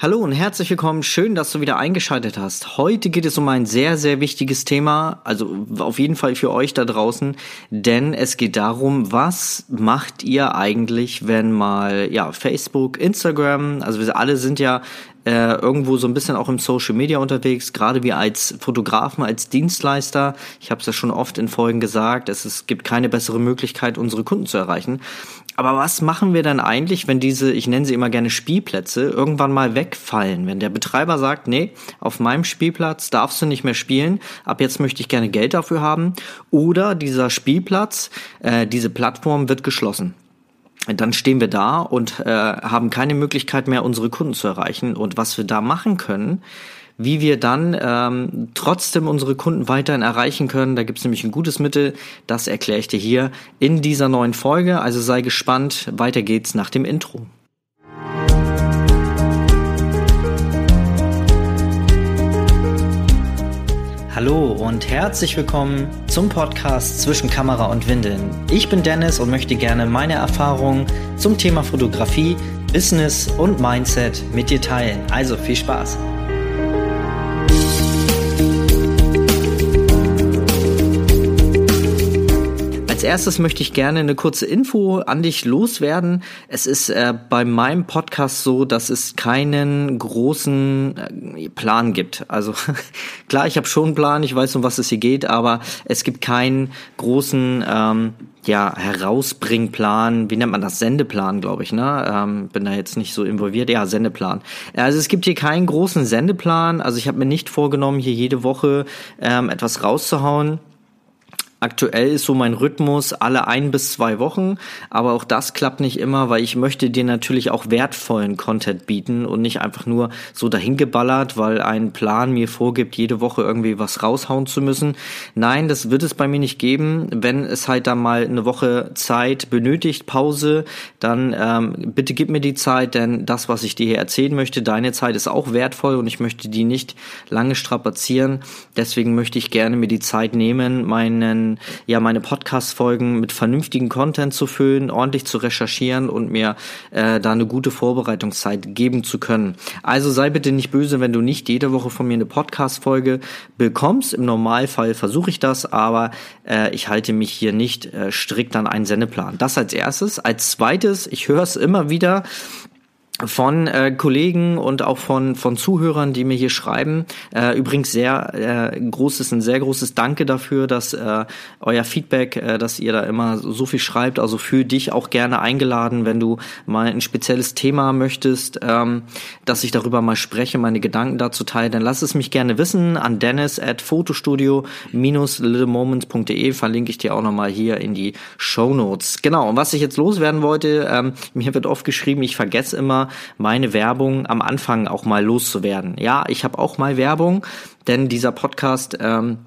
Hallo und herzlich willkommen. Schön, dass du wieder eingeschaltet hast. Heute geht es um ein sehr, sehr wichtiges Thema, also auf jeden Fall für euch da draußen, denn es geht darum, was macht ihr eigentlich, wenn mal, ja, Facebook, Instagram, also wir alle sind ja äh, irgendwo so ein bisschen auch im Social Media unterwegs, gerade wir als Fotografen, als Dienstleister. Ich habe es ja schon oft in Folgen gesagt, es, es gibt keine bessere Möglichkeit, unsere Kunden zu erreichen. Aber was machen wir dann eigentlich, wenn diese, ich nenne sie immer gerne Spielplätze, irgendwann mal wegfallen? Wenn der Betreiber sagt, nee, auf meinem Spielplatz darfst du nicht mehr spielen, ab jetzt möchte ich gerne Geld dafür haben. Oder dieser Spielplatz, äh, diese Plattform wird geschlossen dann stehen wir da und äh, haben keine Möglichkeit mehr, unsere Kunden zu erreichen. Und was wir da machen können, wie wir dann ähm, trotzdem unsere Kunden weiterhin erreichen können. Da gibt es nämlich ein gutes Mittel, das erkläre ich dir hier in dieser neuen Folge. Also sei gespannt, weiter geht's nach dem Intro. Hallo und herzlich willkommen zum Podcast Zwischen Kamera und Windeln. Ich bin Dennis und möchte gerne meine Erfahrungen zum Thema Fotografie, Business und Mindset mit dir teilen. Also viel Spaß! Als erstes möchte ich gerne eine kurze Info an dich loswerden. Es ist äh, bei meinem Podcast so, dass es keinen großen äh, Plan gibt. Also klar, ich habe schon einen Plan, ich weiß, um was es hier geht, aber es gibt keinen großen ähm, ja, Herausbringplan, wie nennt man das? Sendeplan, glaube ich, ne? Ähm, bin da jetzt nicht so involviert. Ja, Sendeplan. Also es gibt hier keinen großen Sendeplan. Also ich habe mir nicht vorgenommen, hier jede Woche ähm, etwas rauszuhauen. Aktuell ist so mein Rhythmus alle ein bis zwei Wochen, aber auch das klappt nicht immer, weil ich möchte dir natürlich auch wertvollen Content bieten und nicht einfach nur so dahingeballert, weil ein Plan mir vorgibt, jede Woche irgendwie was raushauen zu müssen. Nein, das wird es bei mir nicht geben. Wenn es halt dann mal eine Woche Zeit benötigt, Pause, dann ähm, bitte gib mir die Zeit, denn das, was ich dir hier erzählen möchte, deine Zeit ist auch wertvoll und ich möchte die nicht lange strapazieren. Deswegen möchte ich gerne mir die Zeit nehmen, meinen ja, meine Podcast-Folgen mit vernünftigen Content zu füllen, ordentlich zu recherchieren und mir äh, da eine gute Vorbereitungszeit geben zu können. Also sei bitte nicht böse, wenn du nicht jede Woche von mir eine Podcast-Folge bekommst. Im Normalfall versuche ich das, aber äh, ich halte mich hier nicht äh, strikt an einen Sendeplan. Das als erstes. Als zweites, ich höre es immer wieder, von äh, Kollegen und auch von von Zuhörern, die mir hier schreiben. Äh, übrigens sehr äh, großes, ein sehr großes Danke dafür, dass äh, euer Feedback, äh, dass ihr da immer so viel schreibt. Also für dich auch gerne eingeladen, wenn du mal ein spezielles Thema möchtest, ähm, dass ich darüber mal spreche, meine Gedanken dazu teile, dann lass es mich gerne wissen an Dennis at fotostudio-littlemoments.de verlinke ich dir auch nochmal hier in die Show Notes. Genau. Und was ich jetzt loswerden wollte, ähm, mir wird oft geschrieben, ich vergesse immer meine Werbung am Anfang auch mal loszuwerden. Ja, ich habe auch mal Werbung, denn dieser Podcast ähm,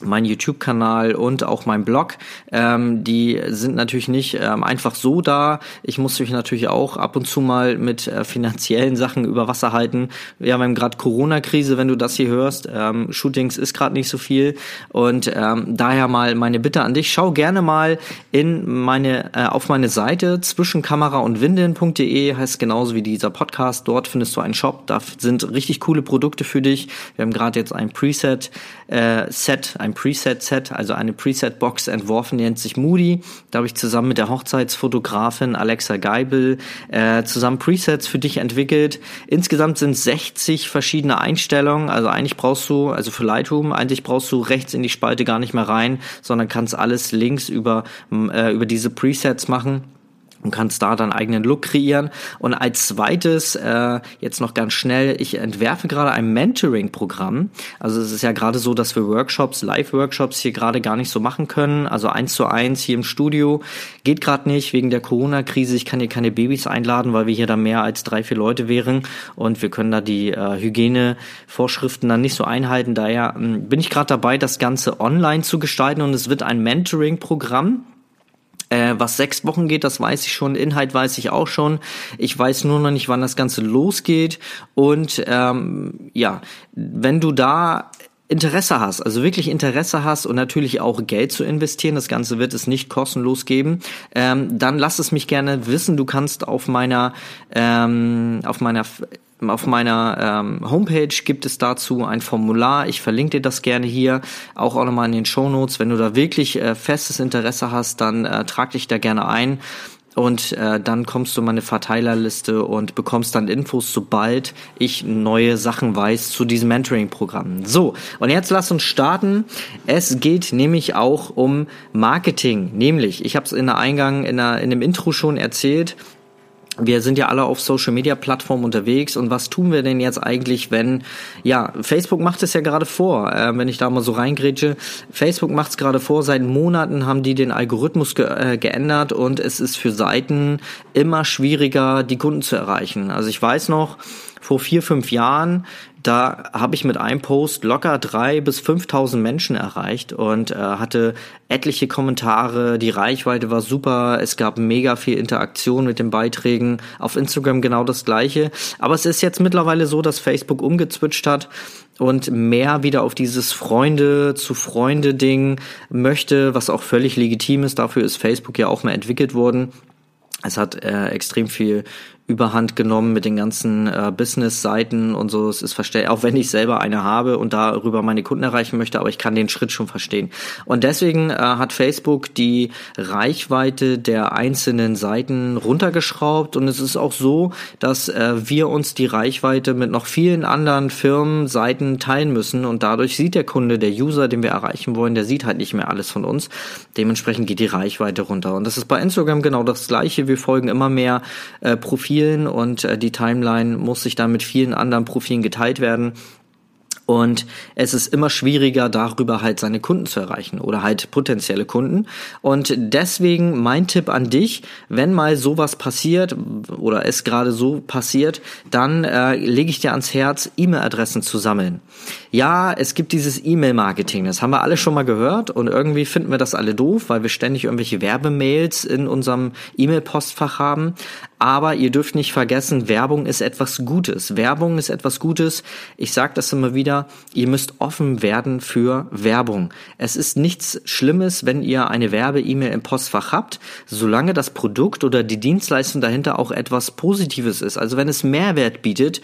mein YouTube-Kanal und auch mein Blog, ähm, die sind natürlich nicht ähm, einfach so da. Ich muss mich natürlich auch ab und zu mal mit äh, finanziellen Sachen über Wasser halten. Wir haben gerade Corona-Krise, wenn du das hier hörst. Ähm, Shootings ist gerade nicht so viel und ähm, daher mal meine Bitte an dich: Schau gerne mal in meine äh, auf meine Seite zwischenkamera und windeln.de heißt genauso wie dieser Podcast. Dort findest du einen Shop. Da sind richtig coole Produkte für dich. Wir haben gerade jetzt ein Preset äh, Set, ein Preset-Set, also eine Preset-Box entworfen, die nennt sich Moody. Da habe ich zusammen mit der Hochzeitsfotografin Alexa Geibel äh, zusammen Presets für dich entwickelt. Insgesamt sind 60 verschiedene Einstellungen. Also eigentlich brauchst du, also für Lightroom, eigentlich brauchst du rechts in die Spalte gar nicht mehr rein, sondern kannst alles links über, äh, über diese Presets machen und kannst da deinen eigenen Look kreieren. Und als zweites, äh, jetzt noch ganz schnell, ich entwerfe gerade ein Mentoring-Programm. Also es ist ja gerade so, dass wir Workshops, Live-Workshops hier gerade gar nicht so machen können. Also eins zu eins hier im Studio geht gerade nicht wegen der Corona-Krise. Ich kann hier keine Babys einladen, weil wir hier da mehr als drei, vier Leute wären und wir können da die äh, Hygienevorschriften dann nicht so einhalten. Daher äh, bin ich gerade dabei, das Ganze online zu gestalten und es wird ein Mentoring-Programm. Äh, was sechs Wochen geht, das weiß ich schon. Inhalt weiß ich auch schon. Ich weiß nur noch nicht, wann das Ganze losgeht. Und ähm, ja, wenn du da Interesse hast, also wirklich Interesse hast und natürlich auch Geld zu investieren, das Ganze wird es nicht kostenlos geben, ähm, dann lass es mich gerne wissen. Du kannst auf meiner ähm, auf meiner auf meiner ähm, Homepage gibt es dazu ein Formular. Ich verlinke dir das gerne hier, auch auch nochmal in den Show Notes. Wenn du da wirklich äh, festes Interesse hast, dann äh, trag dich da gerne ein und äh, dann kommst du in meine Verteilerliste und bekommst dann Infos, sobald ich neue Sachen weiß zu diesem Mentoring-Programm. So, und jetzt lass uns starten. Es geht nämlich auch um Marketing, nämlich, ich habe es in der Eingang, in, der, in dem Intro schon erzählt, wir sind ja alle auf Social Media Plattformen unterwegs und was tun wir denn jetzt eigentlich, wenn, ja, Facebook macht es ja gerade vor, äh, wenn ich da mal so reingrätsche, Facebook macht es gerade vor, seit Monaten haben die den Algorithmus ge äh, geändert und es ist für Seiten immer schwieriger, die Kunden zu erreichen. Also ich weiß noch, vor vier, fünf Jahren, da habe ich mit einem Post locker drei bis 5.000 Menschen erreicht und äh, hatte etliche Kommentare. Die Reichweite war super. Es gab mega viel Interaktion mit den Beiträgen. Auf Instagram genau das gleiche. Aber es ist jetzt mittlerweile so, dass Facebook umgezwitscht hat und mehr wieder auf dieses Freunde zu Freunde Ding möchte, was auch völlig legitim ist. Dafür ist Facebook ja auch mal entwickelt worden. Es hat äh, extrem viel Überhand genommen mit den ganzen äh, Business-Seiten und so. Es ist verständlich, auch wenn ich selber eine habe und darüber meine Kunden erreichen möchte, aber ich kann den Schritt schon verstehen. Und deswegen äh, hat Facebook die Reichweite der einzelnen Seiten runtergeschraubt und es ist auch so, dass äh, wir uns die Reichweite mit noch vielen anderen Firmen, Seiten teilen müssen und dadurch sieht der Kunde, der User, den wir erreichen wollen, der sieht halt nicht mehr alles von uns. Dementsprechend geht die Reichweite runter. Und das ist bei Instagram genau das gleiche. Wir folgen immer mehr äh, Profil Profilen und äh, die Timeline muss sich dann mit vielen anderen Profilen geteilt werden. Und es ist immer schwieriger, darüber halt seine Kunden zu erreichen oder halt potenzielle Kunden. Und deswegen mein Tipp an dich, wenn mal sowas passiert oder es gerade so passiert, dann äh, lege ich dir ans Herz, E-Mail-Adressen zu sammeln. Ja, es gibt dieses E-Mail-Marketing, das haben wir alle schon mal gehört und irgendwie finden wir das alle doof, weil wir ständig irgendwelche Werbemails in unserem E-Mail-Postfach haben. Aber ihr dürft nicht vergessen, Werbung ist etwas Gutes. Werbung ist etwas Gutes. Ich sage das immer wieder, ihr müsst offen werden für Werbung. Es ist nichts Schlimmes, wenn ihr eine Werbe-E-Mail im Postfach habt, solange das Produkt oder die Dienstleistung dahinter auch etwas Positives ist. Also wenn es Mehrwert bietet,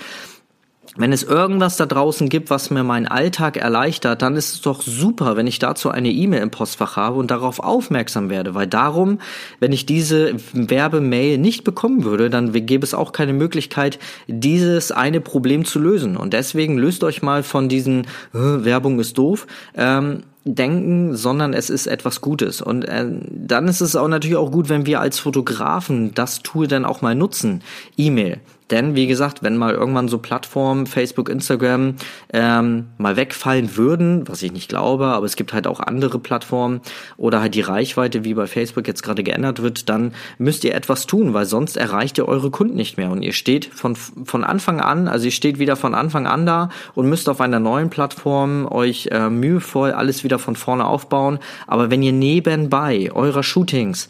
wenn es irgendwas da draußen gibt, was mir meinen Alltag erleichtert, dann ist es doch super, wenn ich dazu eine E-Mail im Postfach habe und darauf aufmerksam werde, weil darum, wenn ich diese Werbemail nicht bekommen würde, dann gäbe es auch keine Möglichkeit, dieses eine Problem zu lösen. Und deswegen löst euch mal von diesen äh, Werbung ist doof. Ähm, denken, sondern es ist etwas Gutes. Und äh, dann ist es auch natürlich auch gut, wenn wir als Fotografen das Tool dann auch mal nutzen. E-Mail. Denn wie gesagt, wenn mal irgendwann so Plattformen, Facebook, Instagram ähm, mal wegfallen würden, was ich nicht glaube, aber es gibt halt auch andere Plattformen oder halt die Reichweite, wie bei Facebook jetzt gerade geändert wird, dann müsst ihr etwas tun, weil sonst erreicht ihr eure Kunden nicht mehr und ihr steht von, von Anfang an, also ihr steht wieder von Anfang an da und müsst auf einer neuen Plattform euch äh, mühevoll alles wieder von vorne aufbauen. Aber wenn ihr nebenbei eurer Shootings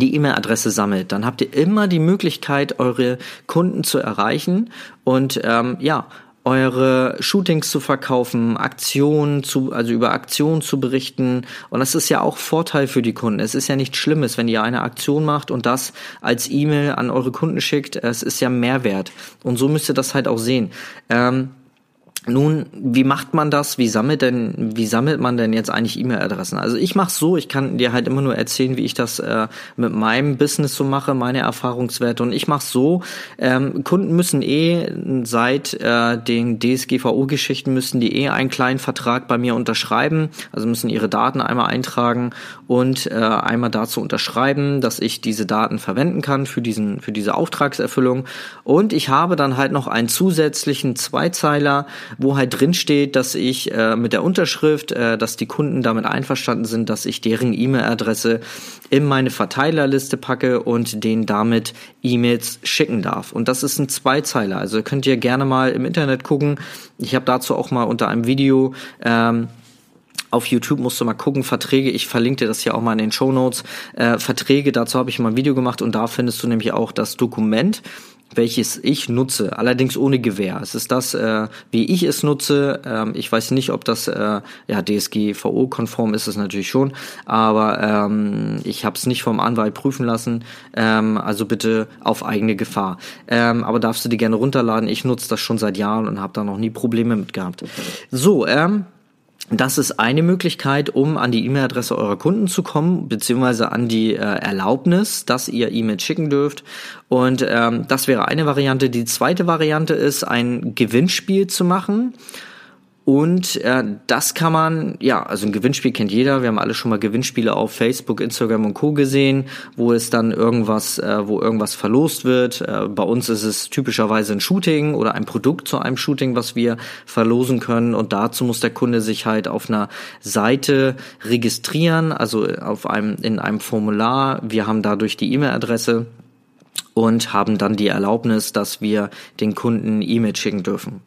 die E-Mail-Adresse sammelt, dann habt ihr immer die Möglichkeit, eure Kunden zu erreichen und ähm, ja, eure Shootings zu verkaufen, Aktionen zu, also über Aktionen zu berichten. Und das ist ja auch Vorteil für die Kunden. Es ist ja nichts Schlimmes, wenn ihr eine Aktion macht und das als E-Mail an eure Kunden schickt. Es ist ja Mehrwert. Und so müsst ihr das halt auch sehen. Ähm, nun, wie macht man das? Wie sammelt denn, wie sammelt man denn jetzt eigentlich E-Mail-Adressen? Also ich mache so, ich kann dir halt immer nur erzählen, wie ich das äh, mit meinem Business so mache, meine Erfahrungswerte. Und ich mache so, ähm, Kunden müssen eh seit äh, den DSGVO-Geschichten müssen die eh einen kleinen Vertrag bei mir unterschreiben. Also müssen ihre Daten einmal eintragen und äh, einmal dazu unterschreiben, dass ich diese Daten verwenden kann für diesen, für diese Auftragserfüllung. Und ich habe dann halt noch einen zusätzlichen Zweizeiler wo halt drin steht, dass ich äh, mit der Unterschrift, äh, dass die Kunden damit einverstanden sind, dass ich deren E-Mail-Adresse in meine Verteilerliste packe und denen damit E-Mails schicken darf. Und das ist ein Zweizeiler. Also könnt ihr gerne mal im Internet gucken. Ich habe dazu auch mal unter einem Video ähm, auf YouTube musst du mal gucken, Verträge, ich verlinke dir das hier auch mal in den Show Notes. Äh, Verträge, dazu habe ich mal ein Video gemacht und da findest du nämlich auch das Dokument welches ich nutze, allerdings ohne Gewähr. Es ist das, äh, wie ich es nutze. Ähm, ich weiß nicht, ob das äh, ja DSGVO-konform ist, es natürlich schon, aber ähm, ich habe es nicht vom Anwalt prüfen lassen. Ähm, also bitte auf eigene Gefahr. Ähm, aber darfst du die gerne runterladen. Ich nutze das schon seit Jahren und habe da noch nie Probleme mit gehabt. So, ähm, das ist eine Möglichkeit, um an die E-Mail-Adresse eurer Kunden zu kommen, beziehungsweise an die äh, Erlaubnis, dass ihr E-Mail schicken dürft. Und ähm, das wäre eine Variante. Die zweite Variante ist, ein Gewinnspiel zu machen. Und äh, das kann man, ja, also ein Gewinnspiel kennt jeder. Wir haben alle schon mal Gewinnspiele auf Facebook, Instagram und Co. gesehen, wo es dann irgendwas, äh, wo irgendwas verlost wird. Äh, bei uns ist es typischerweise ein Shooting oder ein Produkt zu einem Shooting, was wir verlosen können. Und dazu muss der Kunde sich halt auf einer Seite registrieren, also auf einem, in einem Formular. Wir haben dadurch die E-Mail-Adresse und haben dann die Erlaubnis, dass wir den Kunden E-Mail schicken dürfen.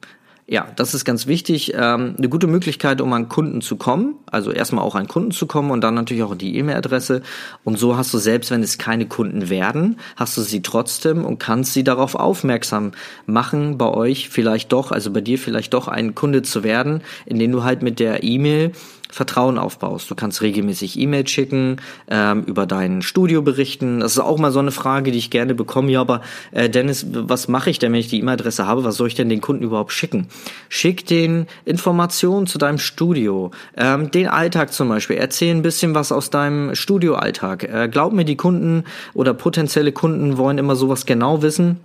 Ja, das ist ganz wichtig. Ähm, eine gute Möglichkeit, um an Kunden zu kommen. Also erstmal auch an Kunden zu kommen und dann natürlich auch die E-Mail-Adresse. Und so hast du selbst, wenn es keine Kunden werden, hast du sie trotzdem und kannst sie darauf aufmerksam machen, bei euch vielleicht doch, also bei dir vielleicht doch ein Kunde zu werden, indem du halt mit der E-Mail Vertrauen aufbaust. Du kannst regelmäßig E-Mails schicken, ähm, über dein Studio berichten. Das ist auch mal so eine Frage, die ich gerne bekomme. Ja, aber äh, Dennis, was mache ich denn, wenn ich die E-Mail-Adresse habe? Was soll ich denn den Kunden überhaupt schicken? Schick den Informationen zu deinem Studio, ähm, den Alltag zum Beispiel. Erzähl ein bisschen was aus deinem Studioalltag. Äh, glaub mir, die Kunden oder potenzielle Kunden wollen immer sowas genau wissen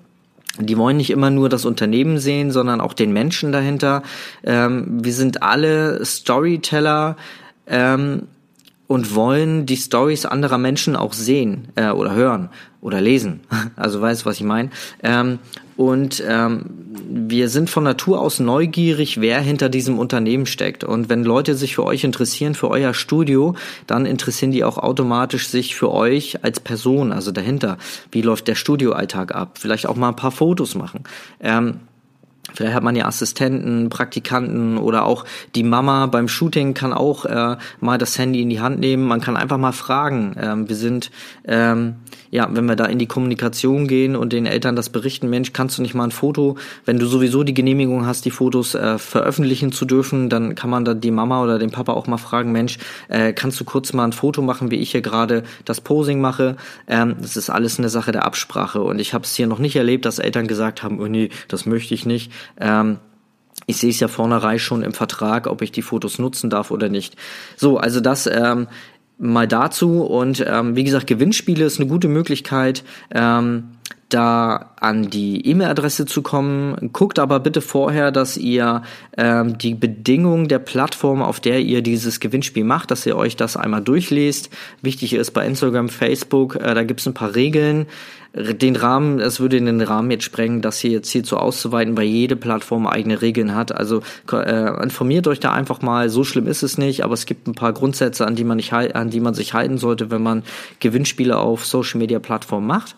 die wollen nicht immer nur das Unternehmen sehen, sondern auch den Menschen dahinter. Ähm, wir sind alle Storyteller ähm, und wollen die Stories anderer Menschen auch sehen äh, oder hören oder lesen. Also weißt du, was ich meine? Ähm, und ähm, wir sind von Natur aus neugierig, wer hinter diesem Unternehmen steckt. Und wenn Leute sich für euch interessieren, für euer Studio, dann interessieren die auch automatisch sich für euch als Person, also dahinter. Wie läuft der Studioalltag ab? Vielleicht auch mal ein paar Fotos machen. Ähm, Vielleicht hat man ja Assistenten, Praktikanten oder auch die Mama beim Shooting kann auch äh, mal das Handy in die Hand nehmen. Man kann einfach mal fragen. Ähm, wir sind, ähm, ja, wenn wir da in die Kommunikation gehen und den Eltern das berichten, Mensch, kannst du nicht mal ein Foto, wenn du sowieso die Genehmigung hast, die Fotos äh, veröffentlichen zu dürfen, dann kann man da die Mama oder den Papa auch mal fragen, Mensch, äh, kannst du kurz mal ein Foto machen, wie ich hier gerade das Posing mache? Ähm, das ist alles eine Sache der Absprache und ich habe es hier noch nicht erlebt, dass Eltern gesagt haben, oh nee, das möchte ich nicht. Ähm, ich sehe es ja vornherein schon im Vertrag, ob ich die Fotos nutzen darf oder nicht. So, also das ähm, mal dazu. Und ähm, wie gesagt, Gewinnspiele ist eine gute Möglichkeit. Ähm, da an die E-Mail-Adresse zu kommen. Guckt aber bitte vorher, dass ihr ähm, die Bedingungen der Plattform, auf der ihr dieses Gewinnspiel macht, dass ihr euch das einmal durchlest. Wichtig ist bei Instagram, Facebook, äh, da gibt es ein paar Regeln. Den Rahmen, es würde in den Rahmen jetzt sprengen, das hier jetzt hierzu auszuweiten, weil jede Plattform eigene Regeln hat. Also äh, informiert euch da einfach mal. So schlimm ist es nicht, aber es gibt ein paar Grundsätze, an die man nicht an die man sich halten sollte, wenn man Gewinnspiele auf Social Media Plattformen macht.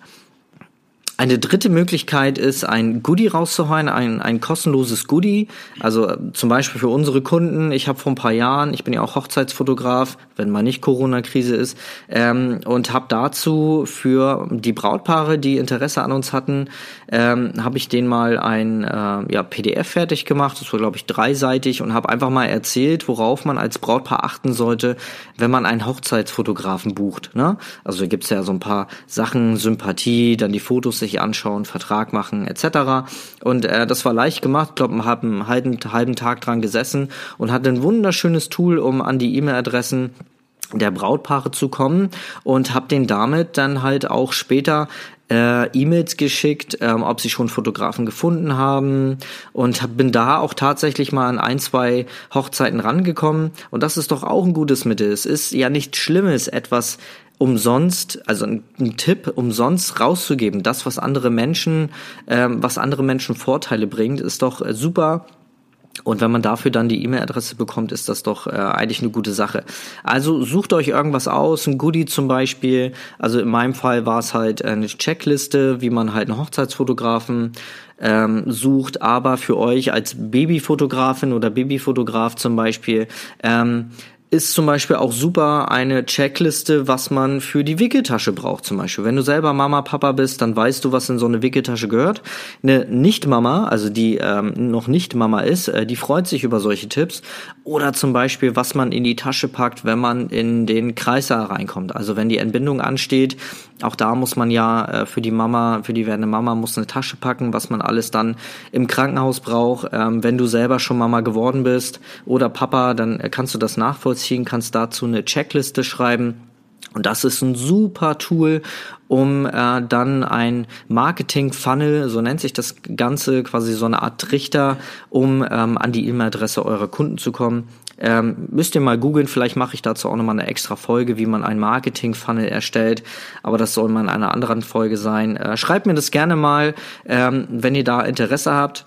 Eine dritte Möglichkeit ist, ein Goodie rauszuhauen, ein, ein kostenloses Goodie. Also äh, zum Beispiel für unsere Kunden. Ich habe vor ein paar Jahren, ich bin ja auch Hochzeitsfotograf, wenn mal nicht Corona-Krise ist, ähm, und habe dazu für die Brautpaare, die Interesse an uns hatten, ähm, habe ich denen mal ein äh, ja, PDF fertig gemacht. Das war, glaube ich, dreiseitig und habe einfach mal erzählt, worauf man als Brautpaar achten sollte, wenn man einen Hochzeitsfotografen bucht. Ne? Also da gibt's ja so ein paar Sachen, Sympathie, dann die Fotos sich sich anschauen, Vertrag machen etc. Und äh, das war leicht gemacht. Ich glaube, wir haben einen halben, halben Tag dran gesessen und hatte ein wunderschönes Tool, um an die E-Mail-Adressen der Brautpaare zu kommen und habe den damit dann halt auch später äh, E-Mails geschickt, ähm, ob sie schon Fotografen gefunden haben und hab, bin da auch tatsächlich mal an ein, zwei Hochzeiten rangekommen und das ist doch auch ein gutes Mittel. Es ist ja nichts Schlimmes, etwas umsonst, also ein, ein, Tipp umsonst rauszugeben, das, was andere Menschen, ähm, was andere Menschen Vorteile bringt, ist doch äh, super. Und wenn man dafür dann die E-Mail-Adresse bekommt, ist das doch äh, eigentlich eine gute Sache. Also sucht euch irgendwas aus, ein Goodie zum Beispiel. Also in meinem Fall war es halt eine Checkliste, wie man halt einen Hochzeitsfotografen ähm, sucht, aber für euch als Babyfotografin oder Babyfotograf zum Beispiel ähm, ist zum Beispiel auch super eine Checkliste, was man für die Wickeltasche braucht zum Beispiel. Wenn du selber Mama, Papa bist, dann weißt du, was in so eine Wickeltasche gehört. Eine Nicht-Mama, also die ähm, noch nicht Mama ist, äh, die freut sich über solche Tipps. Oder zum Beispiel, was man in die Tasche packt, wenn man in den Kreißsaal reinkommt. Also wenn die Entbindung ansteht, auch da muss man ja äh, für die Mama, für die werdende Mama muss eine Tasche packen, was man alles dann im Krankenhaus braucht. Ähm, wenn du selber schon Mama geworden bist oder Papa, dann äh, kannst du das nachvollziehen, kannst dazu eine Checkliste schreiben. Und das ist ein super Tool, um äh, dann ein Marketing-Funnel, so nennt sich das Ganze, quasi so eine Art Trichter, um ähm, an die E-Mail-Adresse eurer Kunden zu kommen. Ähm, müsst ihr mal googeln, vielleicht mache ich dazu auch nochmal eine extra Folge, wie man ein Marketing-Funnel erstellt, aber das soll mal in einer anderen Folge sein. Äh, schreibt mir das gerne mal, ähm, wenn ihr da Interesse habt.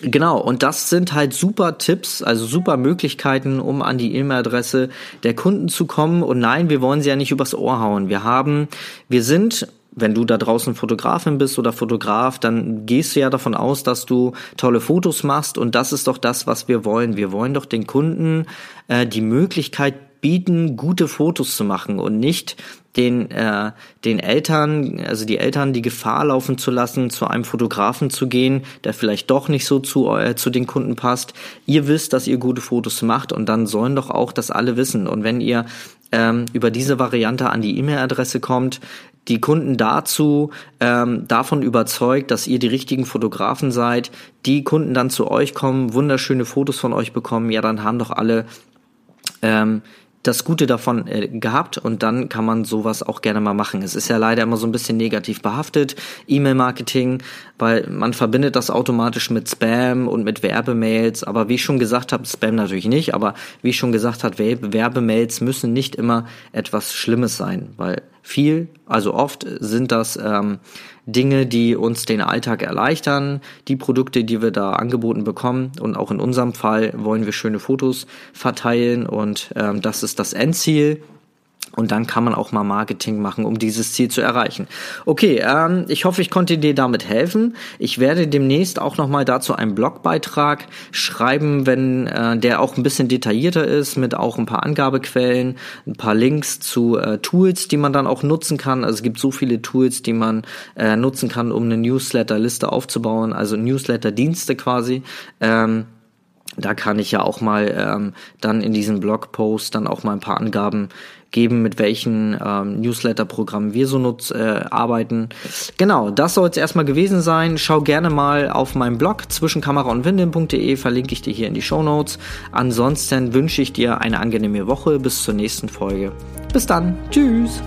Genau, und das sind halt super Tipps, also super Möglichkeiten, um an die E-Mail-Adresse der Kunden zu kommen. Und nein, wir wollen sie ja nicht übers Ohr hauen. Wir haben, wir sind wenn du da draußen Fotografin bist oder Fotograf, dann gehst du ja davon aus, dass du tolle Fotos machst und das ist doch das, was wir wollen. Wir wollen doch den Kunden äh, die Möglichkeit bieten, gute Fotos zu machen und nicht den, äh, den Eltern, also die Eltern die Gefahr laufen zu lassen, zu einem Fotografen zu gehen, der vielleicht doch nicht so zu, äh, zu den Kunden passt. Ihr wisst, dass ihr gute Fotos macht und dann sollen doch auch das alle wissen. Und wenn ihr ähm, über diese Variante an die E-Mail-Adresse kommt, die Kunden dazu ähm, davon überzeugt, dass ihr die richtigen Fotografen seid, die Kunden dann zu euch kommen, wunderschöne Fotos von euch bekommen, ja, dann haben doch alle ähm, das Gute davon äh, gehabt und dann kann man sowas auch gerne mal machen. Es ist ja leider immer so ein bisschen negativ behaftet, E-Mail-Marketing, weil man verbindet das automatisch mit Spam und mit Werbemails, aber wie ich schon gesagt habe, Spam natürlich nicht, aber wie ich schon gesagt habe, Werbemails müssen nicht immer etwas Schlimmes sein, weil viel, also oft sind das ähm, Dinge, die uns den Alltag erleichtern, die Produkte, die wir da angeboten bekommen. Und auch in unserem Fall wollen wir schöne Fotos verteilen und ähm, das ist das Endziel. Und dann kann man auch mal Marketing machen, um dieses Ziel zu erreichen. Okay, ähm, ich hoffe, ich konnte dir damit helfen. Ich werde demnächst auch nochmal dazu einen Blogbeitrag schreiben, wenn äh, der auch ein bisschen detaillierter ist, mit auch ein paar Angabequellen, ein paar Links zu äh, Tools, die man dann auch nutzen kann. Also es gibt so viele Tools, die man äh, nutzen kann, um eine Newsletter-Liste aufzubauen, also Newsletter-Dienste quasi. Ähm, da kann ich ja auch mal ähm, dann in diesem Blogpost dann auch mal ein paar Angaben geben, mit welchen ähm, Newsletter-Programmen wir so nutz, äh, arbeiten. Genau, das soll es erstmal gewesen sein. Schau gerne mal auf meinem Blog zwischenkamera und windeln.de, verlinke ich dir hier in die Show Notes. Ansonsten wünsche ich dir eine angenehme Woche. Bis zur nächsten Folge. Bis dann. Tschüss.